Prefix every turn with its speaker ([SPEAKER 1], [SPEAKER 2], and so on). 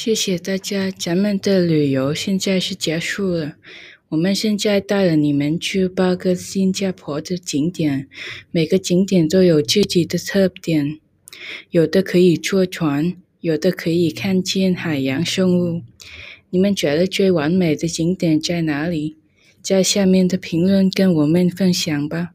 [SPEAKER 1] 谢谢大家咱们的旅游现在是结束了。我们现在带了你们去八个新加坡的景点每个景点都有自己的特点有的可以坐船有的可以看见海洋生物。你们觉得最完美的景点在哪里？在下面的评论跟我们分享吧。